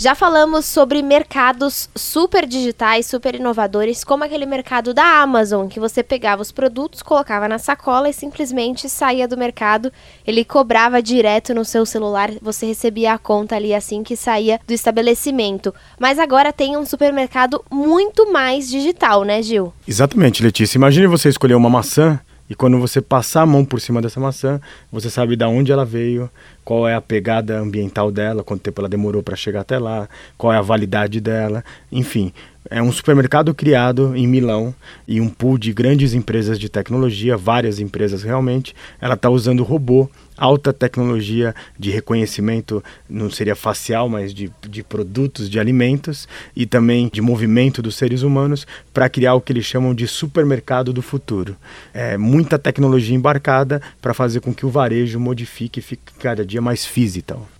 Já falamos sobre mercados super digitais, super inovadores, como aquele mercado da Amazon, que você pegava os produtos, colocava na sacola e simplesmente saía do mercado. Ele cobrava direto no seu celular, você recebia a conta ali assim que saía do estabelecimento. Mas agora tem um supermercado muito mais digital, né, Gil? Exatamente, Letícia. Imagine você escolher uma maçã e quando você passar a mão por cima dessa maçã, você sabe de onde ela veio, qual é a pegada ambiental dela, quanto tempo ela demorou para chegar até lá, qual é a validade dela, enfim. É um supermercado criado em Milão e um pool de grandes empresas de tecnologia, várias empresas realmente. Ela está usando robô alta tecnologia de reconhecimento, não seria facial, mas de, de produtos, de alimentos e também de movimento dos seres humanos para criar o que eles chamam de supermercado do futuro. É muita tecnologia embarcada para fazer com que o varejo modifique e fique cada dia mais físico.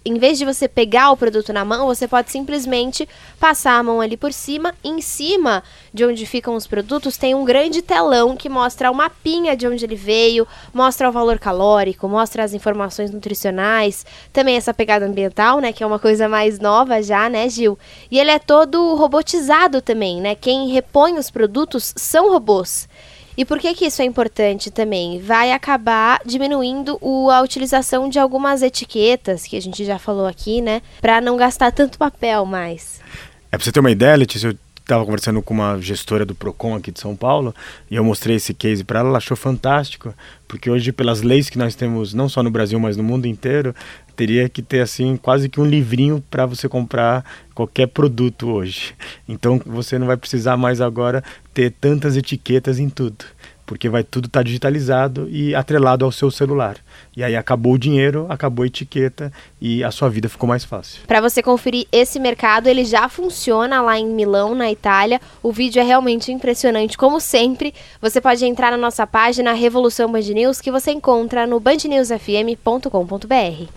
Em vez de você pegar o produto na mão, você pode simplesmente passar a mão ali por cima. Em cima de onde ficam os produtos tem um grande telão que mostra o mapinha de onde ele veio, mostra o valor calórico, mostra as informações nutricionais, também essa pegada ambiental, né, que é uma coisa mais nova já, né, Gil? E ele é todo robotizado também, né? Quem repõe os produtos são robôs. E por que, que isso é importante também? Vai acabar diminuindo o, a utilização de algumas etiquetas, que a gente já falou aqui, né? Para não gastar tanto papel mais. É para você ter uma ideia, Letícia, eu estava conversando com uma gestora do Procon aqui de São Paulo e eu mostrei esse case para ela, ela achou fantástico, porque hoje pelas leis que nós temos não só no Brasil, mas no mundo inteiro, teria que ter assim quase que um livrinho para você comprar qualquer produto hoje. Então você não vai precisar mais agora ter tantas etiquetas em tudo porque vai tudo estar tá digitalizado e atrelado ao seu celular. E aí acabou o dinheiro, acabou a etiqueta e a sua vida ficou mais fácil. Para você conferir esse mercado, ele já funciona lá em Milão, na Itália. O vídeo é realmente impressionante, como sempre. Você pode entrar na nossa página Revolução Band News, que você encontra no bandnewsfm.com.br.